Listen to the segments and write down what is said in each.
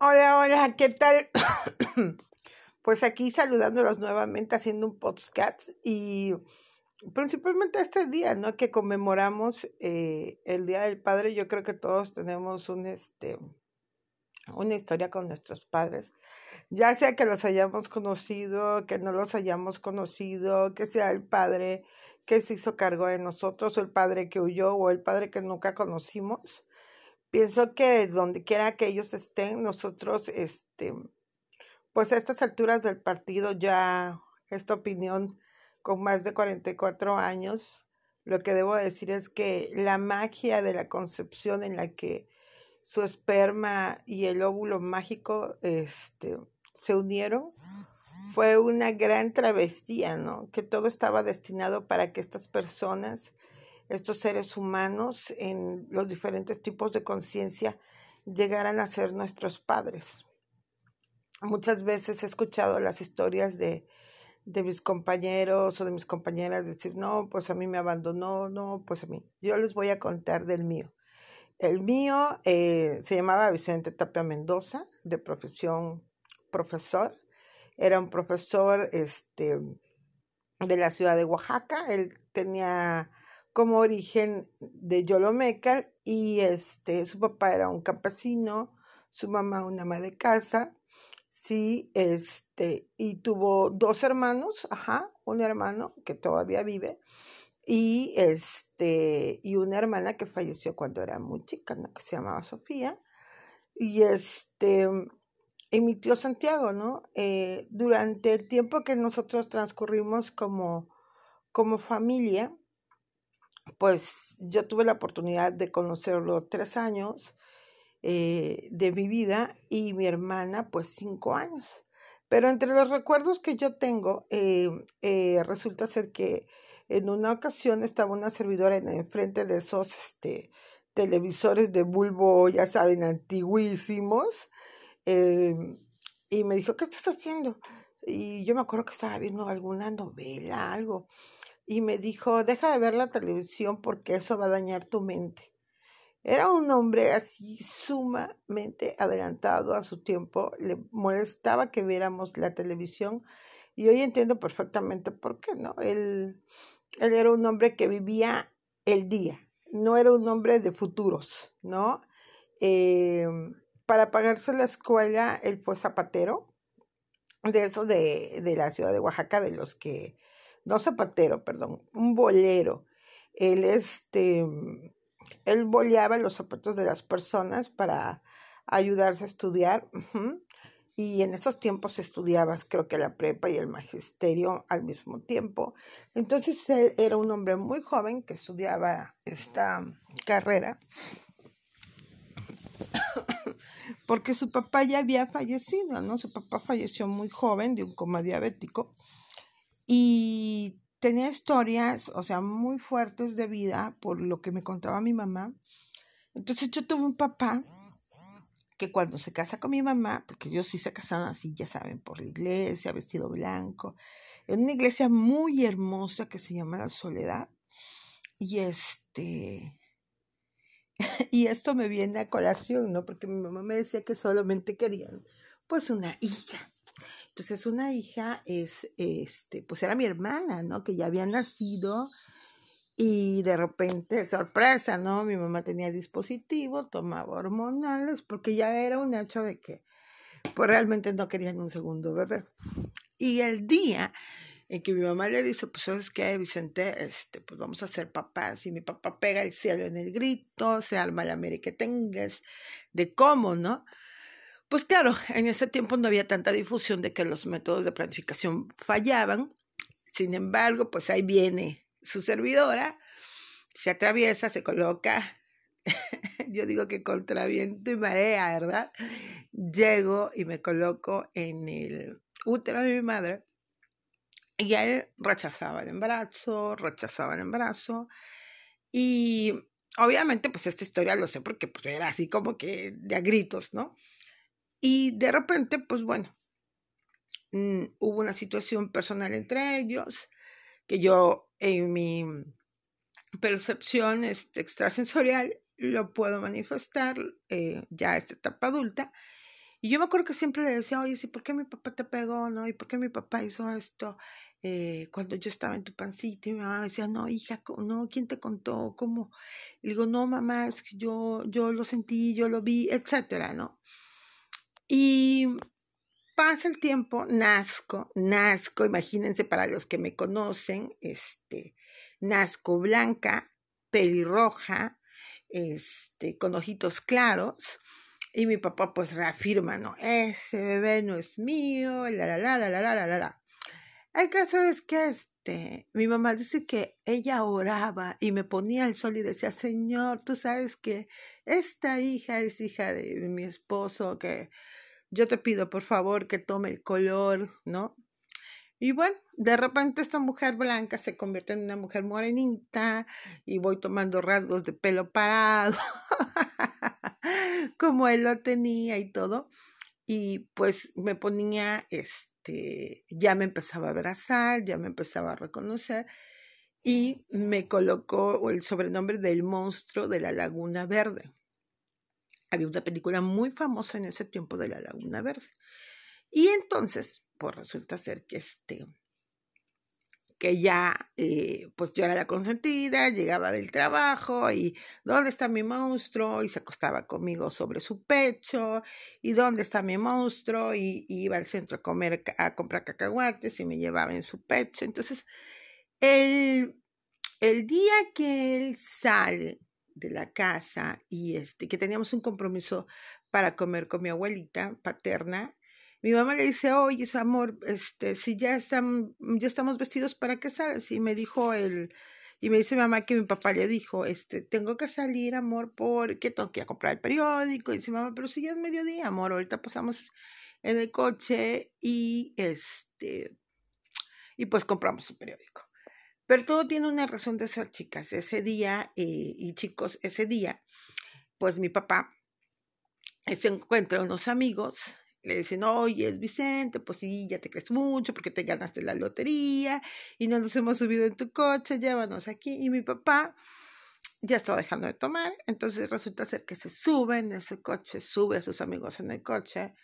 Hola, hola, ¿qué tal? pues aquí saludándolos nuevamente, haciendo un podcast y principalmente este día, ¿no? Que conmemoramos eh, el Día del Padre. Yo creo que todos tenemos un, este, una historia con nuestros padres. Ya sea que los hayamos conocido, que no los hayamos conocido, que sea el padre que se hizo cargo de nosotros, o el padre que huyó, o el padre que nunca conocimos pienso que donde quiera que ellos estén, nosotros, este, pues a estas alturas del partido ya, esta opinión con más de 44 años, lo que debo decir es que la magia de la concepción en la que su esperma y el óvulo mágico este, se unieron fue una gran travesía, ¿no? Que todo estaba destinado para que estas personas estos seres humanos en los diferentes tipos de conciencia llegaran a ser nuestros padres. Muchas veces he escuchado las historias de, de mis compañeros o de mis compañeras decir, no, pues a mí me abandonó, no, pues a mí. Yo les voy a contar del mío. El mío eh, se llamaba Vicente Tapia Mendoza, de profesión profesor. Era un profesor este, de la ciudad de Oaxaca. Él tenía como origen de Yolomeca y este, su papá era un campesino, su mamá una ama de casa, sí, este, y tuvo dos hermanos, ajá, un hermano que todavía vive y este, y una hermana que falleció cuando era muy chica, ¿no? que se llamaba Sofía, y este, y mi tío Santiago, ¿no? Eh, durante el tiempo que nosotros transcurrimos como, como familia, pues yo tuve la oportunidad de conocerlo tres años eh, de mi vida y mi hermana pues cinco años. Pero entre los recuerdos que yo tengo, eh, eh, resulta ser que en una ocasión estaba una servidora en enfrente de esos este, televisores de bulbo, ya saben, antiguísimos, y me dijo, ¿qué estás haciendo? Y yo me acuerdo que estaba viendo alguna novela, algo y me dijo, deja de ver la televisión porque eso va a dañar tu mente. Era un hombre así sumamente adelantado a su tiempo, le molestaba que viéramos la televisión y hoy entiendo perfectamente por qué, ¿no? Él, él era un hombre que vivía el día, no era un hombre de futuros, ¿no? Eh, para pagarse la escuela, él fue zapatero, de eso de, de la ciudad de Oaxaca, de los que no zapatero, perdón, un bolero. Él, este, él boleaba los zapatos de las personas para ayudarse a estudiar. Y en esos tiempos estudiabas, creo que la prepa y el magisterio al mismo tiempo. Entonces él era un hombre muy joven que estudiaba esta carrera porque su papá ya había fallecido, ¿no? Su papá falleció muy joven de un coma diabético y tenía historias, o sea, muy fuertes de vida por lo que me contaba mi mamá. Entonces yo tuve un papá que cuando se casa con mi mamá, porque ellos sí se casaron así, ya saben, por la iglesia, vestido blanco, en una iglesia muy hermosa que se llama La Soledad. Y este, y esto me viene a colación, ¿no? Porque mi mamá me decía que solamente querían, pues, una hija. Entonces una hija es, este, pues era mi hermana, ¿no? Que ya había nacido y de repente, sorpresa, ¿no? Mi mamá tenía dispositivos, tomaba hormonales, porque ya era un hecho de que, pues realmente no querían un segundo bebé. Y el día en que mi mamá le dice, pues sabes qué, Vicente, este, pues vamos a ser papás, y mi papá pega el cielo en el grito, se arma la mere que tengas, de cómo, ¿no? Pues claro, en ese tiempo no había tanta difusión de que los métodos de planificación fallaban. Sin embargo, pues ahí viene su servidora, se atraviesa, se coloca, yo digo que contra viento y marea, ¿verdad? Llego y me coloco en el útero de mi madre y él rechazaba el embarazo, rechazaba el embarazo y obviamente pues esta historia lo sé porque pues era así como que de a gritos, ¿no? Y de repente, pues bueno, mm, hubo una situación personal entre ellos que yo en mi percepción este, extrasensorial lo puedo manifestar eh, ya a esta etapa adulta. Y yo me acuerdo que siempre le decía, oye, ¿sí por qué mi papá te pegó, no? ¿Y por qué mi papá hizo esto eh, cuando yo estaba en tu pancita? Y mi mamá me decía, no, hija, no, ¿quién te contó? ¿Cómo? Y digo, no, mamá, es que yo, yo lo sentí, yo lo vi, etcétera, ¿no? Y pasa el tiempo, nazco, nazco, imagínense para los que me conocen, este, nazco blanca, pelirroja, este, con ojitos claros, y mi papá pues reafirma, no, ese bebé no es mío, la, la, la, la, la, la, la, la. El caso es que este, mi mamá dice que ella oraba y me ponía el sol y decía, Señor, tú sabes que esta hija es hija de mi esposo, que yo te pido por favor que tome el color, ¿no? Y bueno, de repente esta mujer blanca se convierte en una mujer morenita y voy tomando rasgos de pelo parado. como él lo tenía y todo. Y pues me ponía, este, ya me empezaba a abrazar, ya me empezaba a reconocer y me colocó el sobrenombre del monstruo de la Laguna Verde. Había una película muy famosa en ese tiempo de la Laguna Verde. Y entonces, pues resulta ser que este, que ya, eh, pues yo era la consentida, llegaba del trabajo y ¿dónde está mi monstruo? Y se acostaba conmigo sobre su pecho, y ¿dónde está mi monstruo? Y, iba al centro a comer, a comprar cacahuates y me llevaba en su pecho. Entonces, el, el día que él sale de la casa y este, que teníamos un compromiso para comer con mi abuelita paterna, mi mamá le dice, oye, amor, este, si ya, están, ya estamos vestidos, ¿para sabes? Y me dijo él, y me dice mi mamá que mi papá le dijo, este, tengo que salir, amor, porque tengo que ir a comprar el periódico. Y dice, mamá, pero si ya es mediodía, amor, ahorita pasamos en el coche y este, y pues compramos el periódico. Pero todo tiene una razón de ser, chicas. Ese día, eh, y chicos, ese día, pues mi papá se encuentra unos amigos le dicen, oye, es Vicente, pues sí, ya te crees mucho porque te ganaste la lotería y no nos hemos subido en tu coche, llévanos aquí. Y mi papá ya estaba dejando de tomar, entonces resulta ser que se sube en ese coche, sube a sus amigos en el coche,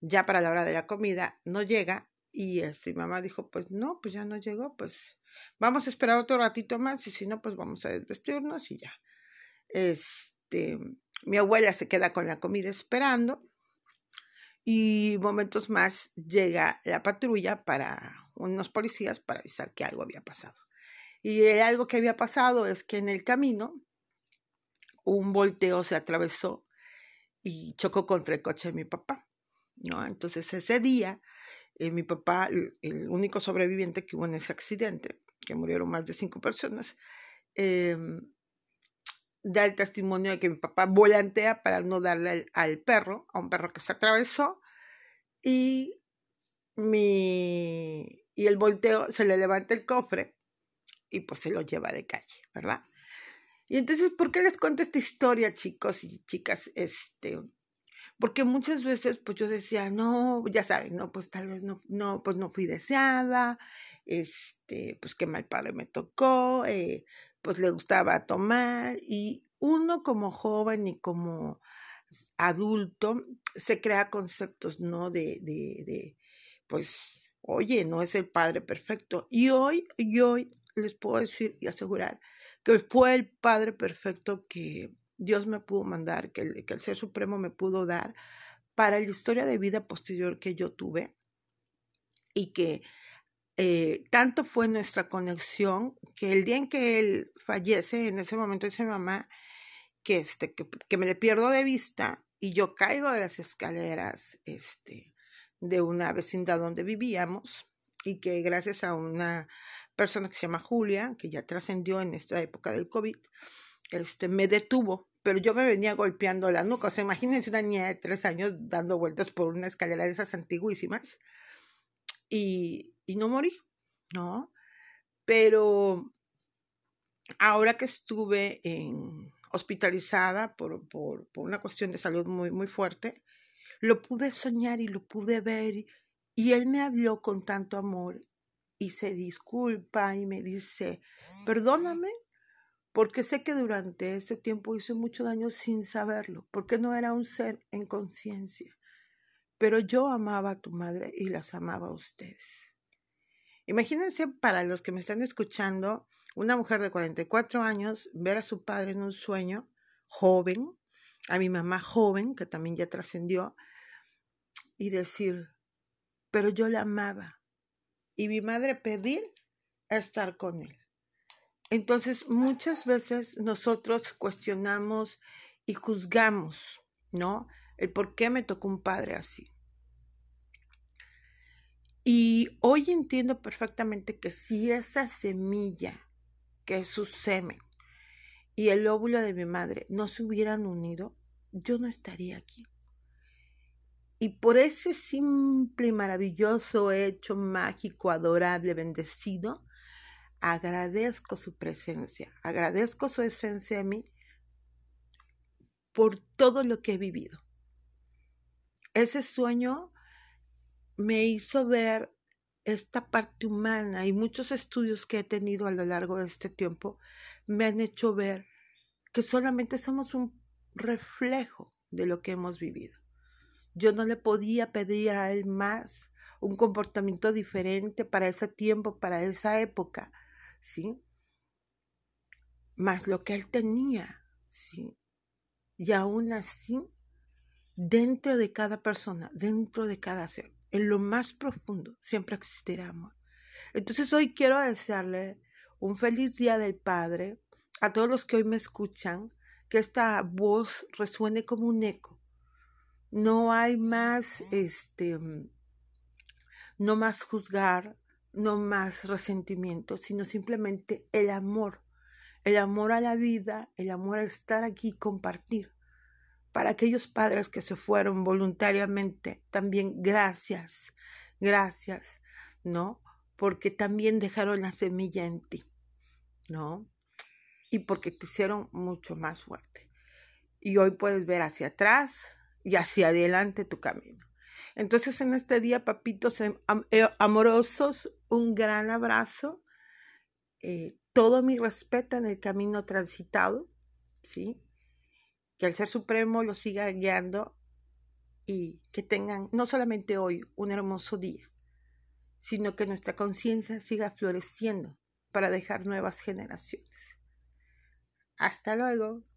ya para la hora de la comida no llega y este, mi mamá dijo, pues no, pues ya no llegó, pues vamos a esperar otro ratito más y si no, pues vamos a desvestirnos y ya. Este, mi abuela se queda con la comida esperando y momentos más llega la patrulla para unos policías para avisar que algo había pasado. Y algo que había pasado es que en el camino un volteo se atravesó y chocó contra el coche de mi papá. ¿no? Entonces ese día eh, mi papá, el, único sobreviviente que hubo en ese accidente, que murieron más de cinco personas, em, da el testimonio de que mi papá volantea para no darle al, perro, a un perro que se atravesó, y mi y el volteo se le levanta el cofre y pues se lo lleva de calle, ¿verdad? Y entonces, ¿por qué les cuento esta historia, chicos y chicas? Este, porque muchas veces pues yo decía, no, ya saben, no, pues tal vez no, no, pues no fui deseada, este, pues qué mal padre me tocó, eh, pues le gustaba tomar y uno como joven y como adulto se crea conceptos, ¿no? De, de, de, pues, oye, no es el padre perfecto. Y hoy, y hoy les puedo decir y asegurar que fue el padre perfecto que Dios me pudo mandar, que el, Ser Supremo me pudo dar para la historia de vida posterior que yo tuve y que eh, tanto fue nuestra conexión que el día en que él fallece, en ese momento dice mamá que, este, que, que, me le pierdo de vista y yo caigo de las escaleras este, de una vecindad donde vivíamos y que gracias a una persona que se llama Julia, que ya trascendió en esta época del COVID, este, me detuvo, pero yo me venía golpeando la nuca. O sea, imagínense una niña de tres años dando vueltas por una escalera de esas antiguísimas y, y no morí, ¿no? Pero ahora que estuve hospitalizada por, por, por, una cuestión de salud muy, muy fuerte, lo pude soñar y lo pude ver y él me habló con tanto amor y se disculpa y me dice, perdóname, porque sé que durante ese tiempo hice mucho daño sin saberlo, porque no era un ser en conciencia. pero yo amaba a tu madre y las amaba a ustedes. Imagínense para los que me están escuchando, una mujer de 44 años ver a su padre en un sueño, joven, a mi mamá joven, que también ya trascendió, y decir, pero yo la amaba. Y mi madre pedir estar con él. Entonces, muchas veces nosotros cuestionamos y juzgamos, ¿no? El por qué me tocó un padre así. Y hoy entiendo perfectamente que si esa semilla, que es su semen, y el óvulo de mi madre no se hubieran unido, yo no estaría aquí. Y por ese simple y maravilloso hecho mágico, adorable, bendecido, agradezco su presencia, agradezco su esencia a mí por todo lo que he vivido. Ese sueño me hizo ver esta parte humana y muchos estudios que he tenido a lo largo de este tiempo me han hecho ver que solamente somos un reflejo de lo que hemos vivido. Yo no le podía pedir a él más un comportamiento diferente para ese tiempo, para esa época, ¿sí? Más lo que él tenía, ¿sí? Y aún así, dentro de cada persona, dentro de cada ser, en lo más profundo, siempre existirá amor. Entonces hoy quiero desearle un feliz día del Padre a todos los que hoy me escuchan, que esta voz resuene como un eco. No hay más, este, no más juzgar, no más resentimiento, sino simplemente el amor, el amor a la vida, el amor a estar aquí y compartir. Para aquellos padres que se fueron voluntariamente, también gracias, gracias, ¿no? Porque también dejaron la semilla en ti, ¿no? Y porque te hicieron mucho más fuerte. Y hoy puedes ver hacia atrás y hacia adelante tu camino. Entonces en este día, papitos em, eh, amorosos, un gran abrazo, eh, todo mi respeto en el camino transitado, ¿sí? Que el Ser Supremo los siga guiando y que tengan no solamente hoy un hermoso día, sino que nuestra conciencia siga floreciendo para dejar nuevas generaciones. Hasta luego.